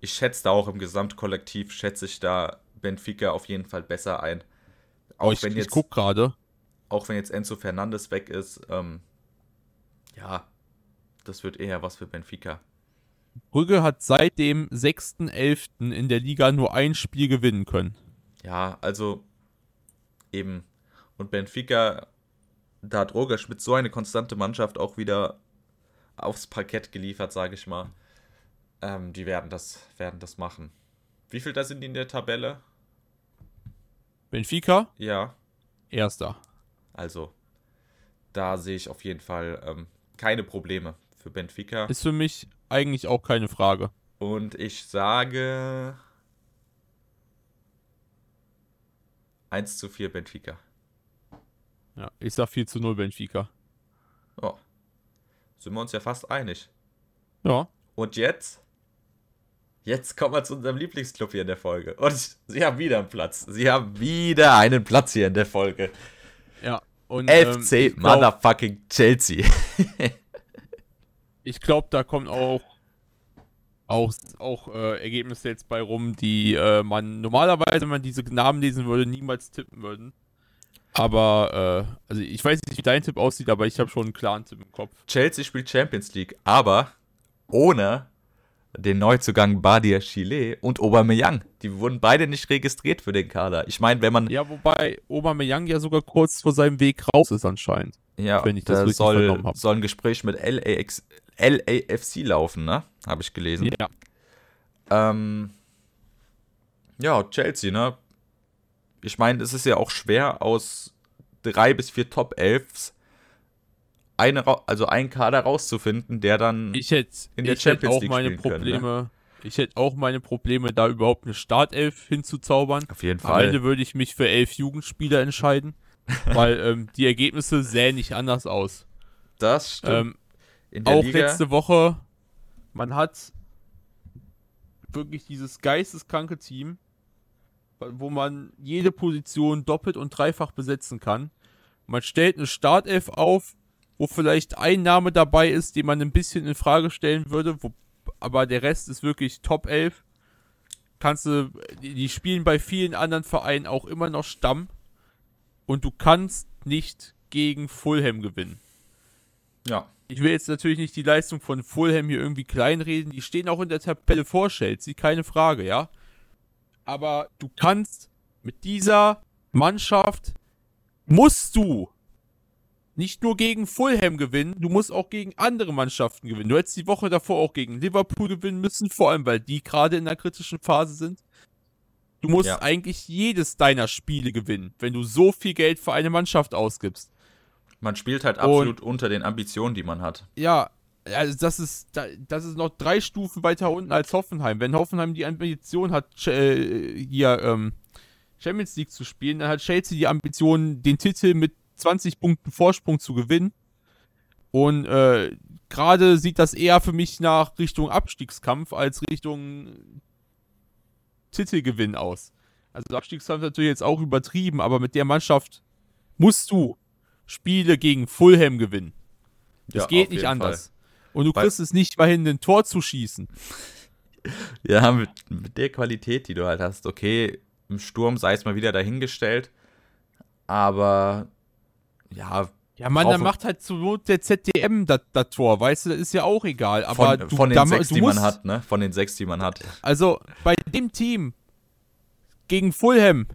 ich schätze da auch im Gesamtkollektiv, schätze ich da Benfica auf jeden Fall besser ein. Auch, Aber ich, wenn, ich jetzt, guck gerade. Auch wenn jetzt Enzo Fernandes weg ist, ähm, ja, das wird eher was für Benfica. Brügge hat seit dem 6.11. in der Liga nur ein Spiel gewinnen können. Ja, also eben. Und Benfica, da hat Roger Schmidt so eine konstante Mannschaft auch wieder aufs Parkett geliefert, sage ich mal. Ähm, die werden das, werden das machen. Wie viel da sind die in der Tabelle? Benfica, Ja, erster. Also da sehe ich auf jeden Fall ähm, keine Probleme für Benfica. Ist für mich eigentlich auch keine Frage. Und ich sage 1 zu 4 Benfica. Ja, ich sag 4 zu 0 Benfica. Oh, sind wir uns ja fast einig. Ja. Und jetzt? Jetzt kommen wir zu unserem Lieblingsclub hier in der Folge. Und sie haben wieder einen Platz. Sie haben wieder einen Platz hier in der Folge. Und, FC ähm, glaub- Motherfucking Chelsea. Ich glaube, da kommen auch auch, auch äh, Ergebnisse jetzt bei rum, die äh, man normalerweise, wenn man diese Namen lesen würde, niemals tippen würden. Aber, äh, also ich weiß nicht, wie dein Tipp aussieht, aber ich habe schon einen klaren Tipp im Kopf. Chelsea spielt Champions League, aber ohne den Neuzugang Badia Chile und Aubameyang. Die wurden beide nicht registriert für den Kader. Ich meine, wenn man Ja, wobei Aubameyang ja sogar kurz vor seinem Weg raus ist anscheinend. Ja, wenn ich das da richtig soll, vernommen soll ein Gespräch mit LAX, LAFC laufen, ne? Habe ich gelesen. Ja. Ähm, ja, Chelsea, ne? Ich meine, es ist ja auch schwer, aus drei bis vier Top 11 eine, also einen Kader rauszufinden, der dann. Ich hätte In der ich Champions auch League meine spielen können, ne? Probleme. Ich hätte auch meine Probleme, da überhaupt eine Startelf hinzuzaubern. auf jeden Am Fall. Ende würde ich mich für elf Jugendspieler entscheiden, weil ähm, die Ergebnisse sähen nicht anders aus. das stimmt. Ähm, auch Liga. letzte Woche, man hat wirklich dieses geisteskranke Team, wo man jede Position doppelt und dreifach besetzen kann. Man stellt eine Startelf auf, wo vielleicht ein Name dabei ist, den man ein bisschen in Frage stellen würde, wo, aber der Rest ist wirklich Top 11. Kannst du, die, spielen bei vielen anderen Vereinen auch immer noch Stamm und du kannst nicht gegen Fulham gewinnen. ja. Ich will jetzt natürlich nicht die Leistung von Fulham hier irgendwie kleinreden. Die stehen auch in der Tabelle vor Chelsea, keine Frage, ja. Aber du kannst mit dieser Mannschaft musst du nicht nur gegen Fulham gewinnen, du musst auch gegen andere Mannschaften gewinnen. Du hättest die Woche davor auch gegen Liverpool gewinnen müssen, vor allem weil die gerade in einer kritischen Phase sind. Du musst Ja. eigentlich jedes deiner Spiele gewinnen, wenn du so viel Geld für eine Mannschaft ausgibst. Man spielt halt absolut unter den Ambitionen, die man hat. Ja, also das ist, da- das ist noch drei Stufen weiter unten als Hoffenheim. Wenn Hoffenheim die Ambition hat, äh, hier ähm, Champions League zu spielen, dann hat Chelsea die Ambition, den Titel mit 20 Punkten Vorsprung zu gewinnen. Und äh, gerade sieht das eher für mich nach Richtung Abstiegskampf als Richtung Titelgewinn aus. Also Abstiegskampf ist natürlich jetzt auch übertrieben, aber mit der Mannschaft musst du Spiele gegen Fulham gewinnen. Das Ja, geht nicht anders. Und du Weil- kriegst es nicht mal hin, ein Tor zu schießen. Ja, mit, mit der Qualität, die du halt hast, okay, im Sturm sei es mal wieder dahingestellt, aber ja. Ja, Mann, dann macht halt zur Not der ZDM das Tor, weißt du, das ist ja auch egal. Aber von, du, von den da, sechs, die musst, man hat, ne? Von den sechs, die man hat. Also bei dem Team gegen Fulham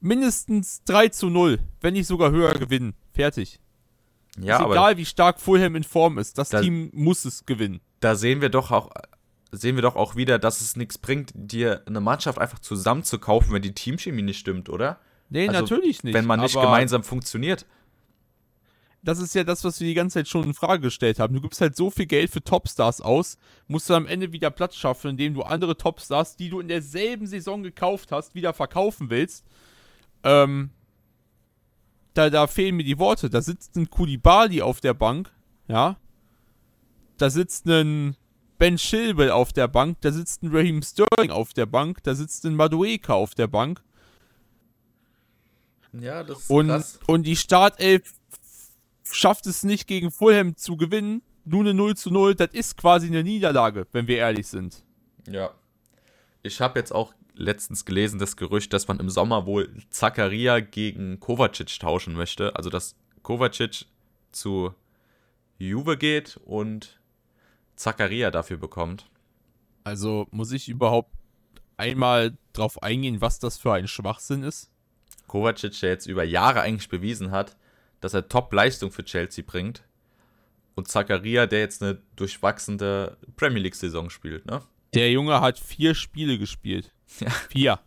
mindestens 3 zu 0, wenn nicht sogar höher gewinnen. Fertig. Ja, ist aber egal, wie stark Fulham in Form ist. Das Da- Team muss es gewinnen. da sehen wir doch auch, sehen wir doch auch wieder, dass es nichts bringt, dir eine Mannschaft einfach zusammenzukaufen, wenn die Teamchemie nicht stimmt, oder? Nee, Also, natürlich nicht. wenn man nicht gemeinsam funktioniert. Das ist ja das, was wir die ganze Zeit schon in Frage gestellt haben. Du gibst halt so viel Geld für Topstars aus, musst du am Ende wieder Platz schaffen, indem du andere Topstars, die du in derselben Saison gekauft hast, wieder verkaufen willst. Ähm, da, da fehlen mir die Worte. Da sitzt ein Kulibali auf der Bank, ja. Da sitzt ein Ben Chilwell auf der Bank, da sitzt ein Raheem Sterling auf der Bank, da sitzt ein Madueka auf der Bank. Ja, das ist Und, und die Startelf schafft es nicht gegen Fulham zu gewinnen. Nur eine 0 zu 0, das ist quasi eine Niederlage, wenn wir ehrlich sind. Ja. Ich habe jetzt auch letztens gelesen, das Gerücht, dass man im Sommer wohl Zakaria gegen Kovacic tauschen möchte. Also, dass Kovacic zu Juve geht und Zakaria dafür bekommt. Also muss ich überhaupt einmal drauf eingehen, was das für ein Schwachsinn ist? Kovacic, der jetzt über Jahre eigentlich bewiesen hat, dass er Top-Leistung für Chelsea bringt. Und Zakaria, der jetzt eine durchwachsende Premier League-Saison spielt, ne? Der Junge hat vier Spiele gespielt. Ja. Vier.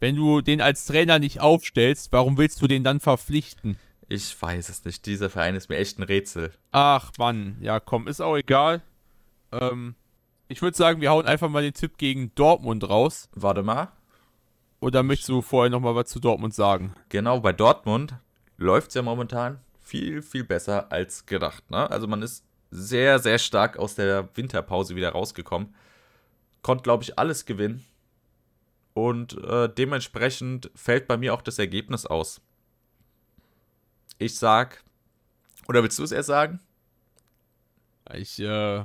Wenn du den als Trainer nicht aufstellst, warum willst du den dann verpflichten? Ich weiß es nicht. Dieser Verein ist mir echt ein Rätsel. Ach Mann, ja komm, ist auch egal. Ähm, ich würde sagen, wir hauen einfach mal den Tipp gegen Dortmund raus. Warte mal. Oder möchtest du vorher nochmal was zu Dortmund sagen? Genau, bei Dortmund läuft es ja momentan viel, viel besser als gedacht. Ne? Also man ist sehr, sehr stark aus der Winterpause wieder rausgekommen. Konnte, glaube ich, alles gewinnen. Und äh, dementsprechend fällt bei mir auch das Ergebnis aus. Ich sag. Oder willst du es erst sagen? Ich äh,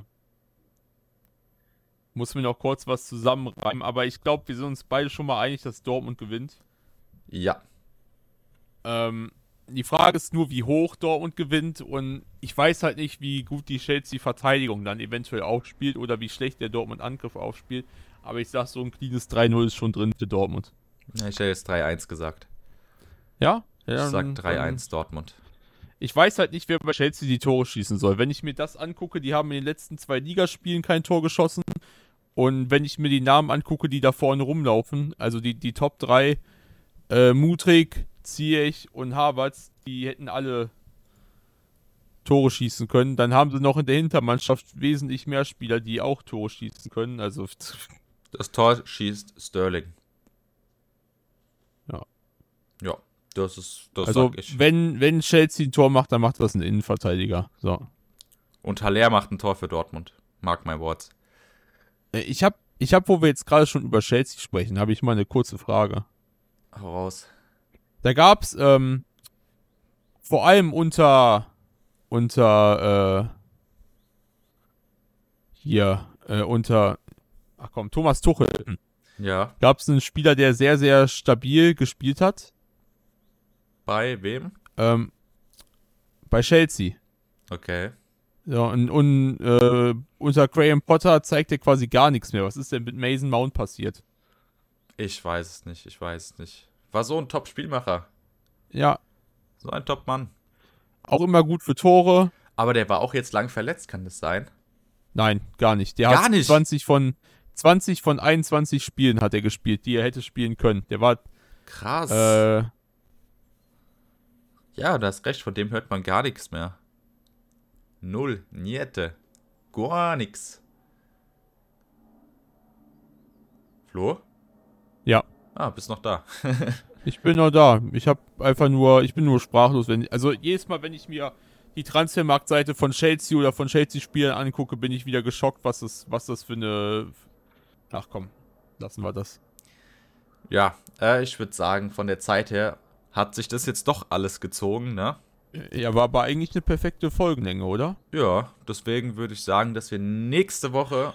muss mir noch kurz was zusammenreimen, aber ich glaube, wir sind uns beide schon mal einig, dass Dortmund gewinnt. Ja. Ähm, die Frage ist nur, wie hoch Dortmund gewinnt und ich weiß halt nicht, wie gut die Chelsea-Verteidigung dann eventuell aufspielt oder wie schlecht der Dortmund-Angriff aufspielt. Aber ich sag, so ein cleanes 3-0 ist schon drin für Dortmund. Ja, Ich hätte jetzt 3-1 gesagt. Ja? Ich ja sag dann- 3-1 Dortmund. Ich weiß halt nicht, wer bei Chelsea die Tore schießen soll. Wenn ich mir das angucke, die haben in den letzten zwei Ligaspielen kein Tor geschossen. Und wenn ich mir die Namen angucke, die da vorne rumlaufen, also die, die Top 3, äh, Mutrik, Ziyech und Havertz, die hätten alle Tore schießen können. Dann haben sie noch in der Hintermannschaft wesentlich mehr Spieler, die auch Tore schießen können. Also Das Tor schießt Sterling. Ja. Ja, das ist, das also sag ich. wenn, wenn Chelsea ein Tor macht, dann macht was ein Innenverteidiger. So. Und Haller macht ein Tor für Dortmund. Mark my words. Äh, Ich habe, ich hab, wo wir jetzt gerade schon über Chelsea sprechen, habe ich mal eine kurze Frage. Hau raus. Da gab's ähm, vor allem unter unter äh, hier äh, unter ach komm Thomas Tuchel Ja, gab's einen Spieler, der sehr sehr stabil gespielt hat bei wem? ähm, bei Chelsea. Okay. Ja, und, und äh, unter Graham Potter zeigt er quasi gar nichts mehr. Was ist denn mit Mason Mount passiert? Ich weiß es nicht, ich weiß es nicht. War so ein Top-Spielmacher. Ja, So ein Top-Mann. auch immer gut für Tore. Aber der war auch jetzt lang verletzt, kann das sein? Nein, gar nicht. Der Gar hat nicht? 20 von 20 von 21 Spielen hat er gespielt, die er hätte spielen können. Der war Krass. äh, Ja, du hast recht, von dem hört man gar nichts mehr. Null, niente. Gar nix. Flo? Ja. Ah, bist noch da. ich bin noch da. Ich habe einfach nur ich bin nur sprachlos, wenn also jedes Mal, wenn ich mir die Transfermarktseite von Chelsea oder von Chelsea Spielern angucke, bin ich wieder geschockt, was das was das für eine Ach komm, lassen wir das. ja, äh, ich würde sagen, von der Zeit her hat sich das jetzt doch alles gezogen, ne? Ja, war aber eigentlich eine perfekte Folgenlänge, oder? Ja, deswegen würde ich sagen, dass wir nächste Woche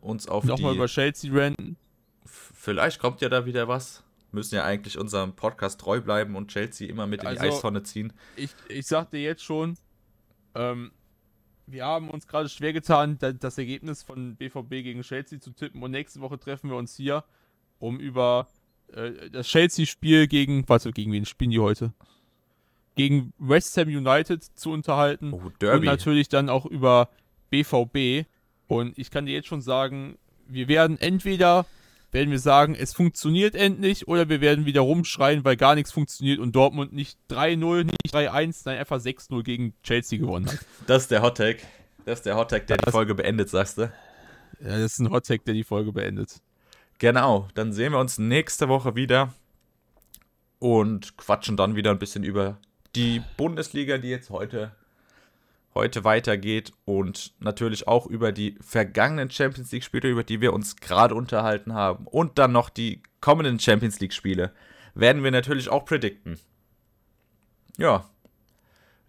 uns auf Nochmal die... über Chelsea ranten. Vielleicht kommt ja da wieder was. Müssen ja eigentlich unserem Podcast treu bleiben und Chelsea immer mit in die Also- Eistonne ziehen. Ich, ich sag dir jetzt schon, ähm, wir haben uns gerade schwer getan, da, das Ergebnis von BVB gegen Chelsea zu tippen und nächste Woche treffen wir uns hier, um über äh, das Chelsea-Spiel gegen, warte, gegen wen spielen die heute? Gegen West Ham United zu unterhalten. Oh, Und Derby. natürlich dann auch über BVB. Und ich kann dir jetzt schon sagen, wir werden entweder, werden wir sagen, es funktioniert endlich, oder wir werden wieder rumschreien, weil gar nichts funktioniert und Dortmund nicht 3-0, nicht 3-1, nein, einfach 6-0 gegen Chelsea gewonnen hat. Das ist der Hottag. Das ist der Hottag, der die Das- Folge beendet, sagst du? Ja, das ist ein Hottag, der die Folge beendet. Genau, dann sehen wir uns nächste Woche wieder und quatschen dann wieder ein bisschen über die Bundesliga, die jetzt heute, heute weitergeht und natürlich auch über die vergangenen Champions League-Spiele, über die wir uns gerade unterhalten haben und dann noch die kommenden Champions League-Spiele werden wir natürlich auch predikten. Ja,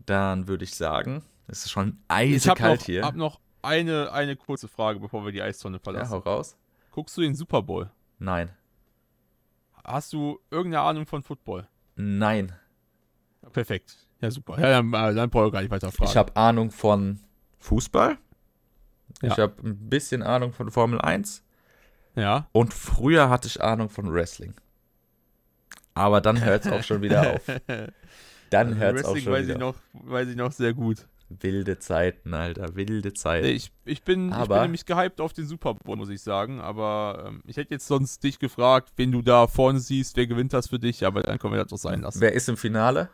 dann würde ich sagen, es ist schon Ich habe eisekalt noch, hier. eine, eine kurze Frage, bevor wir die Eistonne Ja, verlassen. hau raus. Guckst du den Super Bowl? Nein. Hast du irgendeine Ahnung von Football? Nein. Perfekt. Ja, super. Ja, dann, äh, dann brauche ich gar nicht weiter fragen. Ich habe Ahnung von Fußball. Ja. Ich habe ein bisschen Ahnung von Formel 1. ja. Und früher hatte ich Ahnung von Wrestling. Aber dann hört es auch schon wieder auf. Dann Also hört es auch Wrestling schon weiß ich, wieder auf. noch, weiß ich noch sehr gut. Wilde Zeiten, Alter. Wilde Nee, Zeiten. ich, ich, bin, ich Aber- bin nämlich gehypt auf den Super Bowl, muss ich sagen. Aber ähm, ich hätte jetzt sonst dich gefragt, wen du da vorne siehst, wer gewinnt das für dich, aber dann können wir das doch sein lassen. Wer ist im Finale?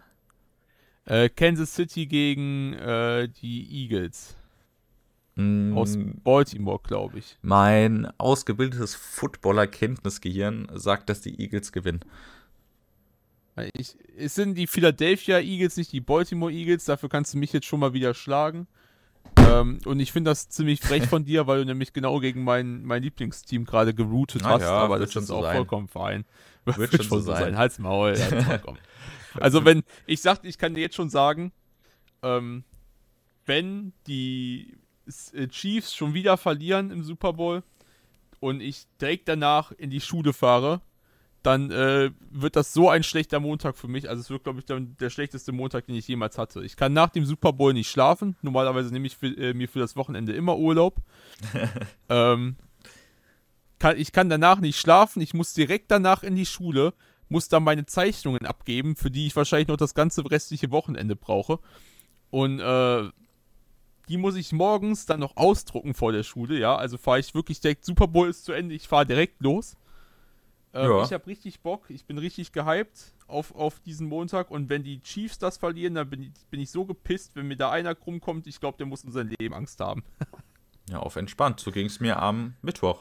Äh, Kansas City gegen äh, die Eagles. Mm, Aus Baltimore, glaube ich. mein ausgebildetes Footballer-Kenntnisgehirn sagt, dass die Eagles gewinnen. ich. Es sind die Philadelphia Eagles, nicht die Baltimore Eagles. Dafür kannst du mich jetzt schon mal wieder schlagen. Ähm, und ich finde das ziemlich frech von dir, weil du nämlich genau gegen mein, mein Lieblingsteam gerade geroutet Na hast. ja, aber wird das ist so auch sein. vollkommen fein. Wird schon so sein. Halt's Maul. Halt's Maul, also wenn, ich sag, ich kann dir jetzt schon sagen, ähm, wenn die äh, Chiefs schon wieder verlieren im Super Bowl und ich direkt danach in die Schule fahre, dann äh, wird das so ein schlechter Montag für mich. Also es wird, glaube ich, dann der schlechteste Montag, den ich jemals hatte. Ich kann nach dem Super Bowl nicht schlafen. Normalerweise nehme ich für, äh, mir für das Wochenende immer Urlaub. ähm, kann, ich kann danach nicht schlafen. Ich muss direkt danach in die Schule, muss dann meine Zeichnungen abgeben, für die ich wahrscheinlich noch das ganze restliche Wochenende brauche. Und äh, die muss ich morgens dann noch ausdrucken vor der Schule, ja. Also fahre ich wirklich direkt, Super Bowl ist zu Ende, ich fahre direkt los. Ähm, Ja. Ich habe richtig Bock, ich bin richtig gehypt auf, auf diesen Montag und wenn die Chiefs das verlieren, dann bin ich, bin ich so gepisst, wenn mir da einer krumm kommt, ich glaube, der muss um sein Leben Angst haben. Ja, auf entspannt. So ging es mir am Mittwoch.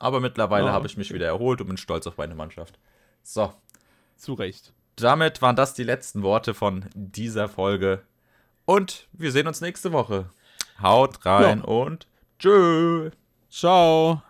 Aber mittlerweile Ja. habe ich mich wieder erholt und bin stolz auf meine Mannschaft. So, Zu Recht. damit waren das die letzten Worte von dieser Folge. Und wir sehen uns nächste Woche. Haut rein Ja. und tschö. Ciao.